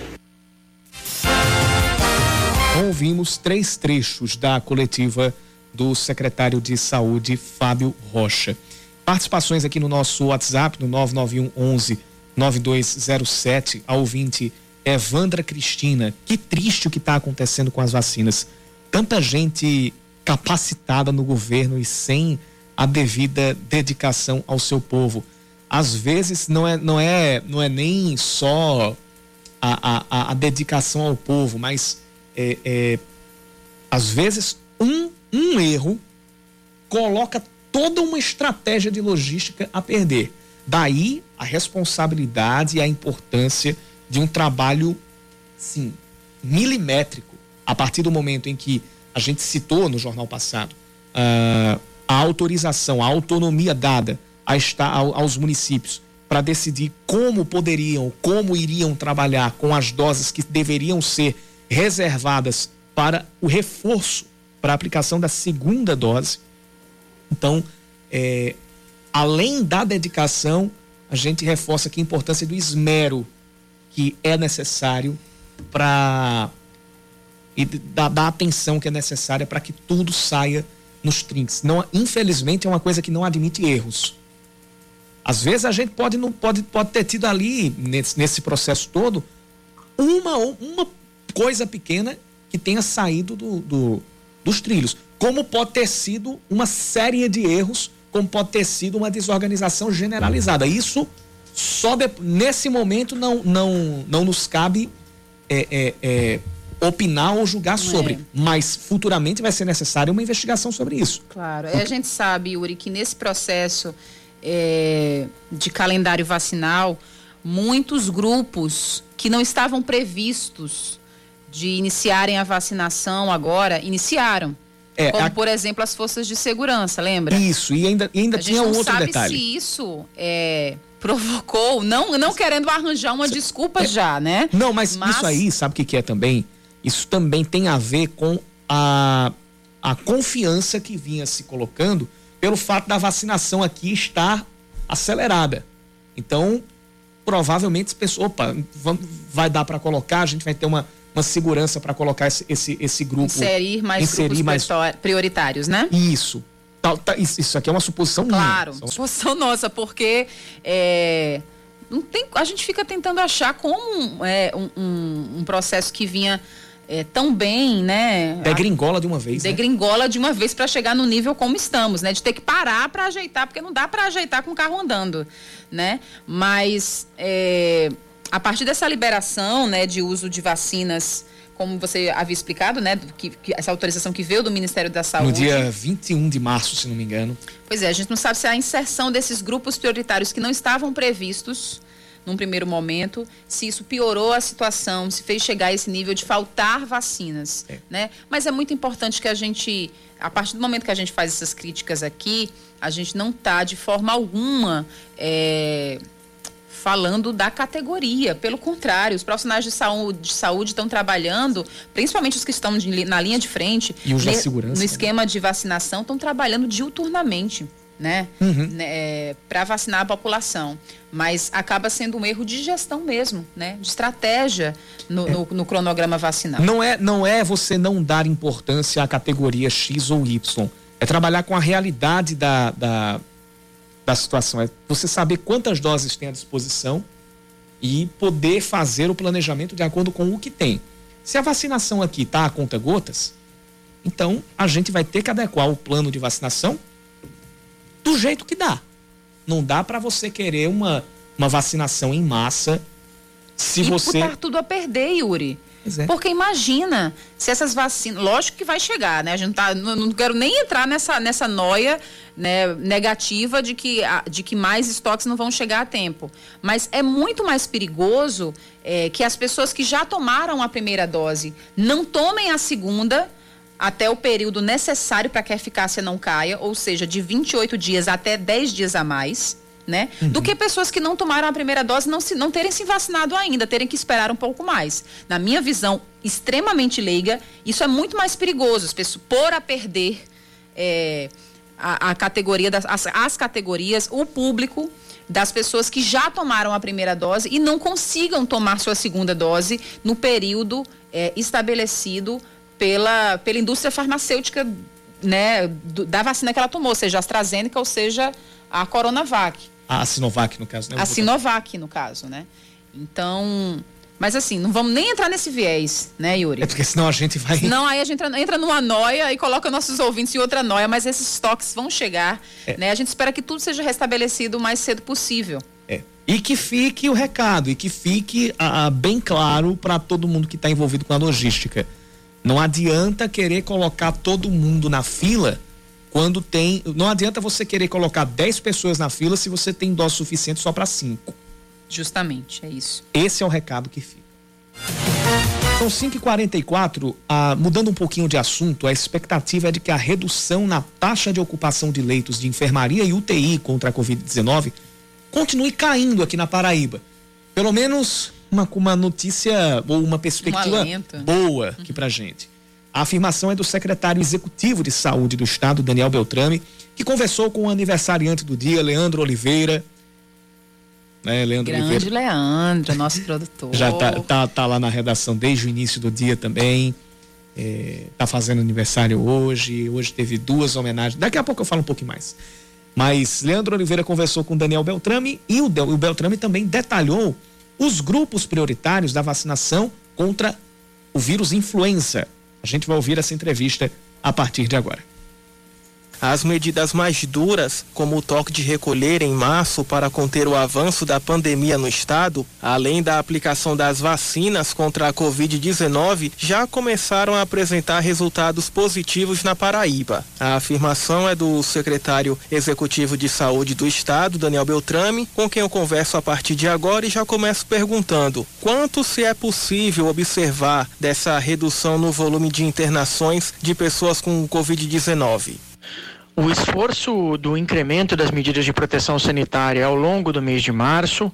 Ouvimos três trechos da coletiva do secretário de Saúde, Fábio Rocha. Participações aqui no nosso WhatsApp, no 991 11 9207, a ouvinte Evandra Cristina. Que triste o que está acontecendo com as vacinas. Tanta gente capacitada no governo e sem a devida dedicação ao seu povo. Às vezes não é, não é, não é nem só a, a, a dedicação ao povo, mas é, é, às vezes um um erro coloca toda uma estratégia de logística a perder. Daí a responsabilidade e a importância de um trabalho, sim, milimétrico. A partir do momento em que a gente citou no jornal passado uh, a autorização, a autonomia dada a estar, aos municípios para decidir como poderiam, como iriam trabalhar com as doses que deveriam ser reservadas para o reforço, para a aplicação da segunda dose. Então, é, além da dedicação, a gente reforça aqui a importância do esmero que é necessário para e da, da, atenção que é necessária para que tudo saia nos trinques. Não, infelizmente é uma coisa que não admite erros. Às vezes a gente pode não pode, pode ter tido ali nesse, nesse processo todo uma uma coisa pequena que tenha saído do, do, dos trilhos, como pode ter sido uma série de erros, como pode ter sido uma desorganização generalizada. Isso só de, nesse momento não, não, não nos cabe é, é, é, opinar ou julgar sobre, mas futuramente vai ser necessária uma investigação sobre isso. Claro, a gente sabe, Yuri, que nesse processo é, de calendário vacinal, muitos grupos que não estavam previstos de iniciarem a vacinação agora, iniciaram. É, como, a... por exemplo, as forças de segurança, lembra? Isso, e ainda, e ainda tinha um outro detalhe. A se isso é, provocou, não, não querendo arranjar uma desculpa é, já, né? Não, mas, mas, isso aí, sabe o que, que é também? Isso também tem a ver com a, a confiança que vinha se colocando pelo fato da vacinação aqui estar acelerada. Então, provavelmente as pessoas, opa, vai dar para colocar, a gente vai ter uma, uma segurança para colocar esse, esse, esse, grupo. Inserir mais inserir grupos mais... prioritários, né? Isso. Tá, tá, isso aqui é uma suposição claro, minha. Claro, suposição nossa, porque é, não tem, a gente fica tentando achar como é, um, um, um processo que vinha é, tão bem, né? Degringola de uma vez. Né? Degringola né? de uma vez para chegar no nível como estamos, né? De ter que parar para ajeitar, porque não dá para ajeitar com o carro andando, né? Mas é, a partir dessa liberação, né, de uso de vacinas como você havia explicado, né, que, que, essa autorização que veio do Ministério da Saúde. No dia 21 de março, se não me engano. Pois é, a gente não sabe se a inserção desses grupos prioritários que não estavam previstos num primeiro momento, se isso piorou a situação, se fez chegar a esse nível de faltar vacinas, é. né? Mas é muito importante que a gente, a partir do momento que a gente faz essas críticas aqui, a gente não está de forma alguma é, falando da categoria. Pelo contrário, os profissionais de saúde, de saúde estão trabalhando, principalmente os que estão de, na linha de frente, e os da segurança, no né? esquema né? de vacinação, estão trabalhando diuturnamente né? Uhum. né é, para vacinar a população. Mas acaba sendo um erro de gestão mesmo, né? De estratégia no, é. no, no, cronograma vacinal. Não é, não é você não dar importância à categoria X ou Y. É trabalhar com a realidade da, da, da situação. É você saber quantas doses tem à disposição e poder fazer o planejamento de acordo com o que tem. Se a vacinação aqui está a conta gotas, então a gente vai ter que adequar o plano de vacinação do jeito que dá. Não dá para você querer uma, uma vacinação em massa se e você. Tudo a perder, Yuri. É. Porque imagina se essas vacinas. Lógico que vai chegar, né? A gente tá, não, não quero nem entrar nessa, nessa noia né, negativa de que, de que mais estoques não vão chegar a tempo. Mas é muito mais perigoso é, que as pessoas que já tomaram a primeira dose não tomem a segunda até o período necessário para que a eficácia não caia, ou seja, de 28 dias até 10 dias a mais. Né? Uhum. Do que pessoas que não tomaram a primeira dose não, se, não terem se vacinado ainda, terem que esperar um pouco mais. Na minha visão extremamente leiga, isso é muito mais perigoso. As pessoas pôr a perder é, a, a, categoria, das, as, as categorias, o público das pessoas que já tomaram a primeira dose e não consigam tomar sua segunda dose no período é, estabelecido pela, pela indústria farmacêutica né, do, da vacina que ela tomou, seja a AstraZeneca ou seja a Coronavac. A Sinovac, no caso, né? A Sinovac, no caso, né? Então, mas assim, não vamos nem entrar nesse viés, né, Yuri? É porque senão a gente vai. Não, aí a gente entra, entra numa noia e coloca nossos ouvintes em outra noia, mas esses estoques vão chegar, é. né? A gente espera que tudo seja restabelecido o mais cedo possível. É. E que fique o recado, e que fique ah, bem claro para todo mundo que está envolvido com a logística. Não adianta querer colocar todo mundo na fila quando tem. Não adianta você querer colocar 10 pessoas na fila se você tem dose suficiente só para 5. Justamente, é isso. Esse é o recado que fica. São 5h44, ah, mudando um pouquinho de assunto, a expectativa é de que a redução na taxa de ocupação de leitos de enfermaria e UTI contra a Covid-19 continue caindo aqui na Paraíba. Pelo menos uma, uma notícia ou uma perspectiva um boa aqui pra gente. A afirmação é do secretário executivo de saúde do estado, Daniel Beltrame, que conversou com o aniversariante do dia, Leandro Oliveira. Né, Leandro Grande Oliveira. Leandro, nosso produtor. Já tá, tá, tá, lá na redação desde o início do dia também. É, tá fazendo aniversário hoje. Hoje teve duas homenagens. Daqui a pouco eu falo um pouquinho mais. Mas Leandro Oliveira conversou com Daniel Beltrame e o, Del, o Beltrame também detalhou os grupos prioritários da vacinação contra o vírus influenza. A gente vai ouvir essa entrevista a partir de agora. As medidas mais duras, como o toque de recolher em março para conter o avanço da pandemia no estado, além da aplicação das vacinas contra a Covid-19, já começaram a apresentar resultados positivos na Paraíba. A afirmação é do secretário executivo de saúde do estado, Daniel Beltrame, com quem eu converso a partir de agora e já começo perguntando: quanto se é possível observar dessa redução no volume de internações de pessoas com Covid-19? O esforço do incremento das medidas de proteção sanitária ao longo do mês de março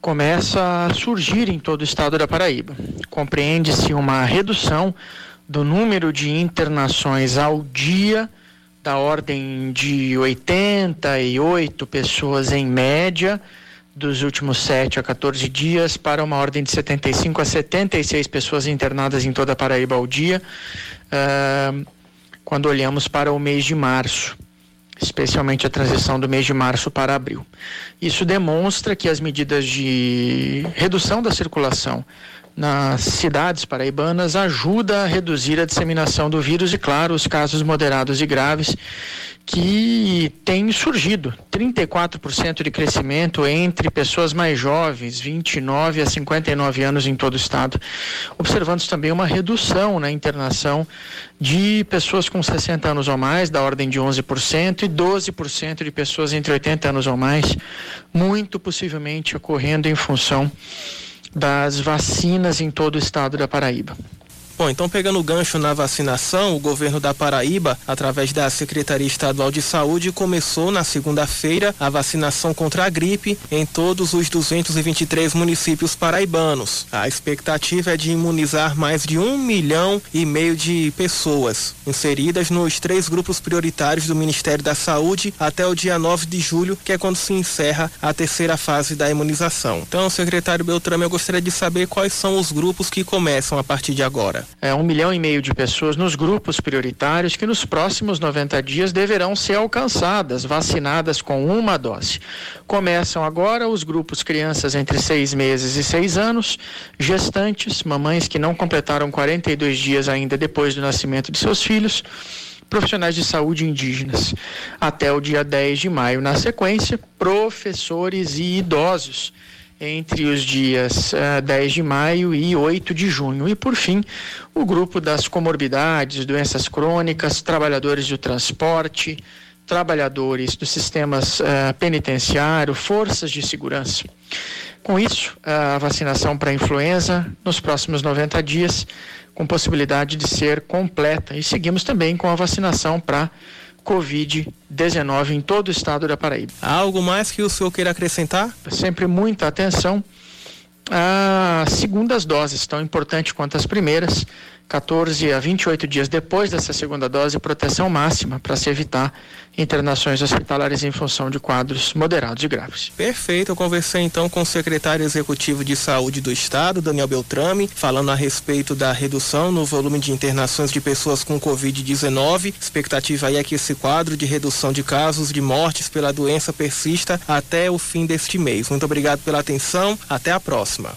começa a surgir em todo o estado da Paraíba. Compreende-se uma redução do número de internações ao dia, da ordem de 88 pessoas em média, dos últimos 7 a 14 dias, para uma ordem de 75 a 76 pessoas internadas em toda a Paraíba ao dia. Uh, quando olhamos para o mês de março, especialmente a transição do mês de março para abril. Isso demonstra que as medidas de redução da circulação nas cidades paraibanas ajuda a reduzir a disseminação do vírus e, claro, os casos moderados e graves que tem surgido 34% de crescimento entre pessoas mais jovens, 29 a 59 anos em todo o estado. Observamos também uma redução na internação de pessoas com 60 anos ou mais, da ordem de 11%, e 12% de pessoas entre 80 anos ou mais, muito possivelmente ocorrendo em função das vacinas em todo o estado da Paraíba. Bom, então pegando o gancho na vacinação, o governo da Paraíba, através da Secretaria Estadual de Saúde, começou na segunda-feira a vacinação contra a gripe em todos os 223 municípios paraibanos. A expectativa é de imunizar mais de um milhão e meio de pessoas, inseridas nos três grupos prioritários do Ministério da Saúde até o dia 9 de julho, que é quando se encerra a terceira fase da imunização. Então, secretário Beltrame, eu gostaria de saber quais são os grupos que começam a partir de agora é, um milhão e meio de pessoas nos grupos prioritários que nos próximos 90 dias deverão ser alcançadas, vacinadas com uma dose. Começam agora os grupos crianças entre seis meses e seis anos, gestantes, mamães que não completaram 42 dias ainda depois do nascimento de seus filhos profissionais de saúde indígenas. Até o dia 10 de maio, na sequência, professores e idosos entre os dias uh, eh, 10 de maio e 8 de junho. E, por fim, o grupo das comorbidades, doenças crônicas, trabalhadores do transporte, trabalhadores dos sistemas uh, penitenciário, forças de segurança. Com isso, a vacinação para a influenza nos próximos 90 dias, com possibilidade de ser completa. E seguimos também com a vacinação para Covid-19 em todo o estado da Paraíba. Há algo mais que o senhor queira acrescentar? Sempre muita atenção às segundas doses, tão importante quanto as primeiras. 14 a 28 dias depois dessa segunda dose, proteção máxima para se evitar internações hospitalares em função de quadros moderados e graves. Perfeito, eu conversei então com o secretário executivo de saúde do estado, Daniel Beltrame, falando a respeito da redução no volume de internações de pessoas com Covid-19. Expectativa aí é que esse quadro de redução de casos de mortes pela doença persista até o fim deste mês. Muito obrigado pela atenção, até a próxima.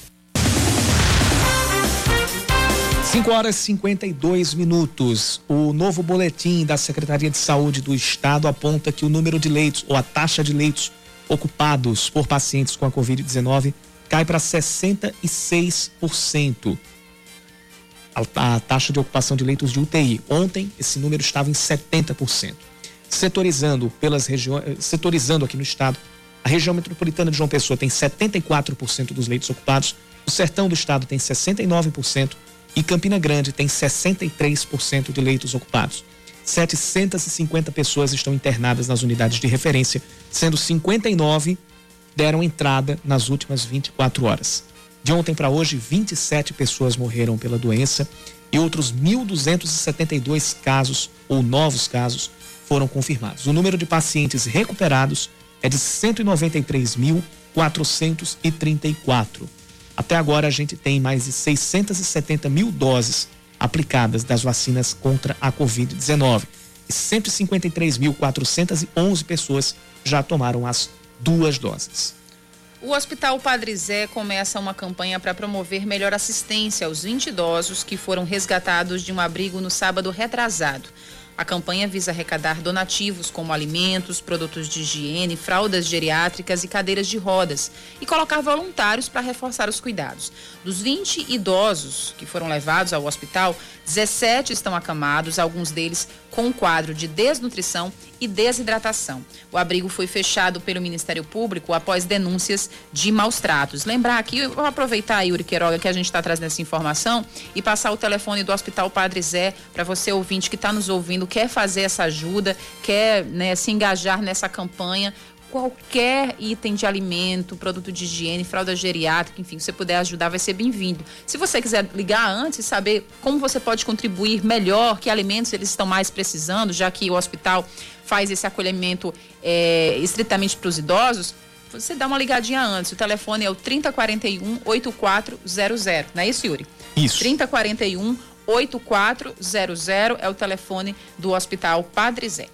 5 horas e 52 minutos. O novo boletim da Secretaria de Saúde do Estado aponta que o número de leitos, ou a taxa de leitos ocupados por pacientes com a Covid-19, cai para 66%. A, a taxa de ocupação de leitos de UTI. Ontem, esse número estava em 70%. Setorizando pelas regiões, eh, setorizando aqui no estado, a região metropolitana de João Pessoa tem 74% dos leitos ocupados, o sertão do estado tem 69%, e Campina Grande tem 63% de leitos ocupados. 750 pessoas estão internadas nas unidades de referência, sendo 59 deram entrada nas últimas 24 horas. De ontem para hoje, 27 pessoas morreram pela doença e outros 1.272 casos ou novos casos foram confirmados. O número de pacientes recuperados é de 193.434. Até agora, a gente tem mais de 670 mil doses aplicadas das vacinas contra a Covid-19 e 153.411 pessoas já tomaram as duas doses. O Hospital Padre Zé começa uma campanha para promover melhor assistência aos 20 idosos que foram resgatados de um abrigo no sábado retrasado. A campanha visa arrecadar donativos como alimentos, produtos de higiene, fraldas geriátricas e cadeiras de rodas e colocar voluntários para reforçar os cuidados. Dos 20 idosos que foram levados ao hospital, 17 estão acamados, alguns deles com quadro de desnutrição e desidratação. O abrigo foi fechado pelo Ministério Público após denúncias de maus tratos. Lembrar aqui, vou aproveitar, Yuri Queiroga, que a gente está trazendo essa informação e passar o telefone do Hospital Padre Zé para você, ouvinte que está nos ouvindo, quer fazer essa ajuda, quer né, se engajar nessa campanha qualquer item de alimento, produto de higiene, fralda geriátrica, enfim, se você puder ajudar, vai ser bem-vindo. Se você quiser ligar antes e saber como você pode contribuir melhor, que alimentos eles estão mais precisando, já que o hospital faz esse acolhimento é, estritamente para os idosos, você dá uma ligadinha antes. O telefone é o 3041 8400. Não é isso, Yuri? Isso. 3041 8400 é o telefone do Hospital Padre Zé.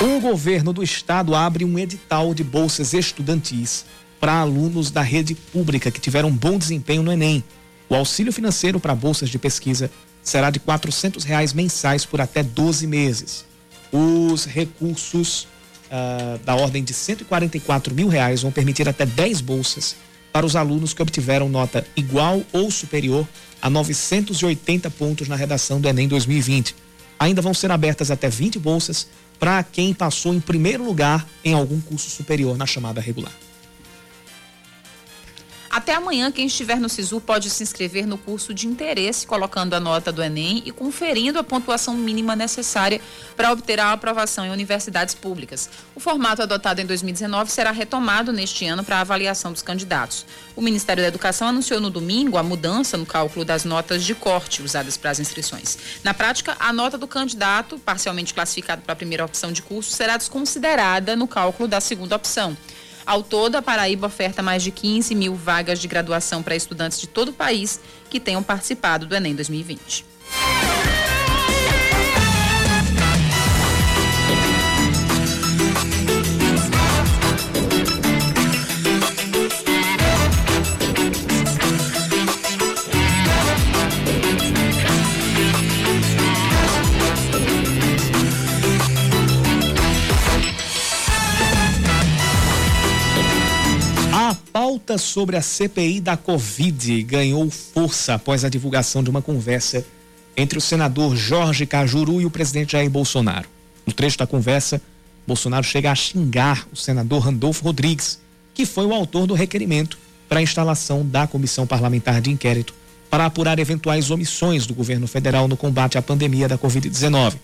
O governo do estado abre um edital de bolsas estudantis para alunos da rede pública que tiveram bom desempenho no Enem. O auxílio financeiro para bolsas de pesquisa será de R$ reais mensais por até 12 meses. Os recursos uh, da ordem de 144 mil reais vão permitir até 10 bolsas para os alunos que obtiveram nota igual ou superior a 980 pontos na redação do Enem 2020. Ainda vão ser abertas até 20 bolsas para quem passou em primeiro lugar em algum curso superior na chamada regular. Até amanhã, quem estiver no SISU pode se inscrever no curso de interesse, colocando a nota do Enem e conferindo a pontuação mínima necessária para obter a aprovação em universidades públicas. O formato adotado em 2019 será retomado neste ano para a avaliação dos candidatos. O Ministério da Educação anunciou no domingo a mudança no cálculo das notas de corte usadas para as inscrições. Na prática, a nota do candidato, parcialmente classificado para a primeira opção de curso, será desconsiderada no cálculo da segunda opção. Ao todo, a Paraíba oferta mais de 15 mil vagas de graduação para estudantes de todo o país que tenham participado do Enem 2020. Sobre a CPI da Covid ganhou força após a divulgação de uma conversa entre o senador Jorge Cajuru e o presidente Jair Bolsonaro. No trecho da conversa, Bolsonaro chega a xingar o senador Randolfo Rodrigues, que foi o autor do requerimento para a instalação da comissão parlamentar de inquérito para apurar eventuais omissões do governo federal no combate à pandemia da Covid-19.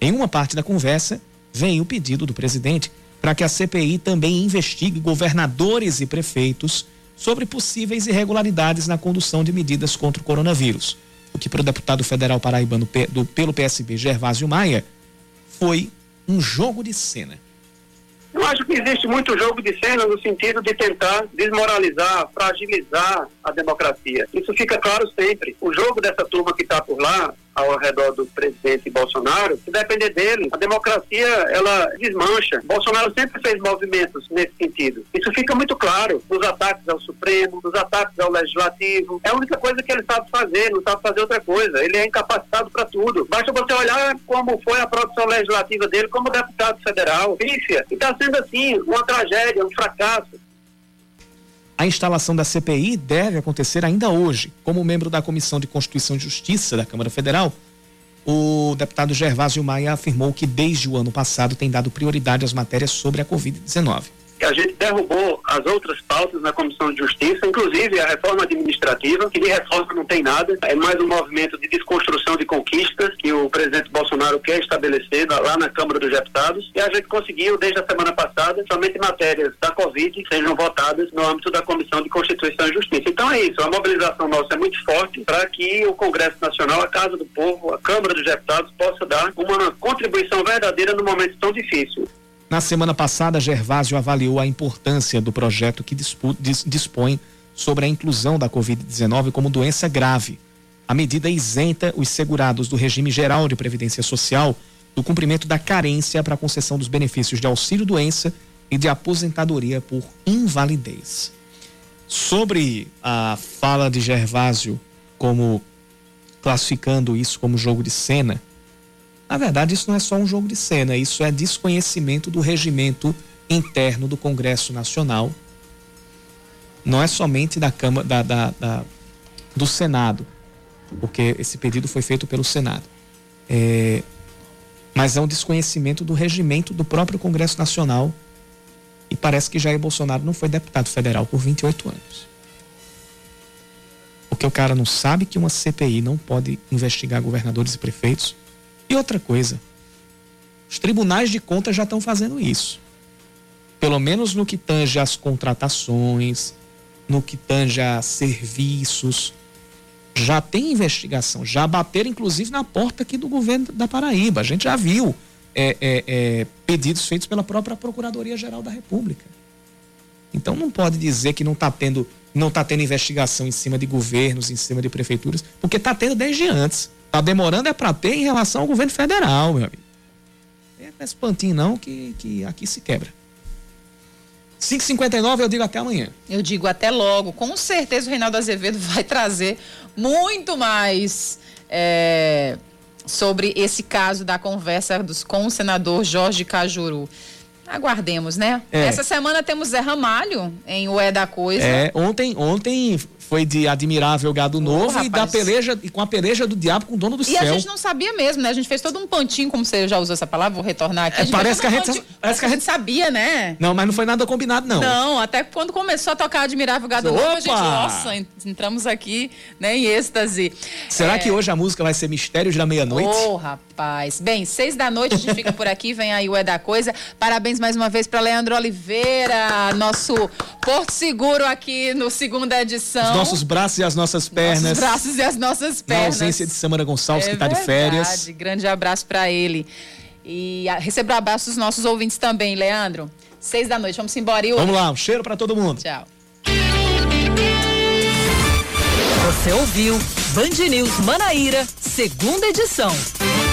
Em uma parte da conversa, vem o pedido do presidente para que a CPI também investigue governadores e prefeitos sobre possíveis irregularidades na condução de medidas contra o coronavírus. O que para o deputado federal paraibano do, pelo PSB, Gervásio Maia, foi um jogo de cena. Eu acho que existe muito jogo de cena no sentido de tentar desmoralizar, fragilizar a democracia. Isso fica claro sempre. O jogo dessa turma que está por lá ao redor do presidente Bolsonaro, se depender dele, a democracia ela desmancha. Bolsonaro sempre fez movimentos nesse sentido. Isso fica muito claro nos ataques ao Supremo, nos ataques ao Legislativo. É a única coisa que ele sabe fazer, não sabe fazer outra coisa. Ele é incapacitado para tudo. Basta você olhar como foi a produção legislativa dele como deputado federal. Pífia. E está sendo assim, uma tragédia, um fracasso. A instalação da CPI deve acontecer ainda hoje. Como membro da Comissão de Constituição e Justiça da Câmara Federal, o deputado Gervásio Maia afirmou que desde o ano passado tem dado prioridade às matérias sobre a Covid-19. A gente derrubou as outras pautas na Comissão de Justiça, inclusive a reforma administrativa, que de reforma não tem nada, é mais um movimento de desconstrução de conquistas que o presidente Bolsonaro quer estabelecer lá na Câmara dos Deputados. E a gente conseguiu, desde a semana passada, somente matérias da Covid sejam votadas no âmbito da Comissão de Constituição e Justiça. Então é isso, a mobilização nossa é muito forte para que o Congresso Nacional, a Casa do Povo, a Câmara dos Deputados possa dar uma contribuição verdadeira no momento tão difícil. Na semana passada, Gervásio avaliou a importância do projeto que dispõe sobre a inclusão da Covid-19 como doença grave. A medida isenta os segurados do regime geral de previdência social do cumprimento da carência para a concessão dos benefícios de auxílio-doença e de aposentadoria por invalidez. Sobre a fala de Gervásio como classificando isso como jogo de cena, na verdade, isso não é só um jogo de cena, isso é desconhecimento do regimento interno do Congresso Nacional. Não é somente da Câmara, da, da, da do Senado, porque esse pedido foi feito pelo Senado. É, mas é um desconhecimento do regimento do próprio Congresso Nacional. E parece que Jair Bolsonaro não foi deputado federal por 28 anos. Porque o cara não sabe que uma CPI não pode investigar governadores e prefeitos e outra coisa, os tribunais de contas já estão fazendo isso. Pelo menos no que tange as contratações, no que tange a serviços, já tem investigação, já bateram inclusive na porta aqui do governo da Paraíba. A gente já viu é, é, é, pedidos feitos pela própria Procuradoria-Geral da República. Então não pode dizer que não está tendo, não está tendo investigação em cima de governos, em cima de prefeituras, porque está tendo desde antes. Tá demorando é para ter em relação ao governo federal, meu amigo. É com esse pantinho não que, que aqui se quebra. 5h59, eu digo até amanhã. Eu digo até logo. Com certeza o Reinaldo Azevedo vai trazer muito mais é, sobre esse caso da conversa dos, com o senador Jorge Cajuru. Aguardemos, né? É. Essa semana temos Zé Ramalho em O É da Coisa. É, ontem, ontem foi de admirável gado oh, novo rapaz. e da peleja e com a peleja do diabo com o dono do e céu. E a gente não sabia mesmo, né? A gente fez todo um pantinho, como você já usou essa palavra, vou retornar aqui. É, parece que a gente parece que a gente sabia, né? Não, mas não foi nada combinado não. Não, até quando começou a tocar admirável gado Opa! novo, a gente, nossa, entramos aqui, né, em êxtase. Será é... que hoje a música vai ser Mistérios da Meia-Noite? Oh, rapaz. Bem, seis da noite a gente fica por aqui, vem aí o É da Coisa. Parabéns mais uma vez para Leandro Oliveira, nosso Porto Seguro aqui no segunda edição. Os nossos braços e as nossas pernas. Nossos braços e as nossas pernas. Na ausência de Samara Gonçalves, é que está de férias. Grande abraço para ele. E receba abraços dos nossos ouvintes também, Leandro. Seis da noite, vamos embora. E vamos lá, um cheiro para todo mundo. Tchau. Você ouviu Band News Manaíra, segunda edição.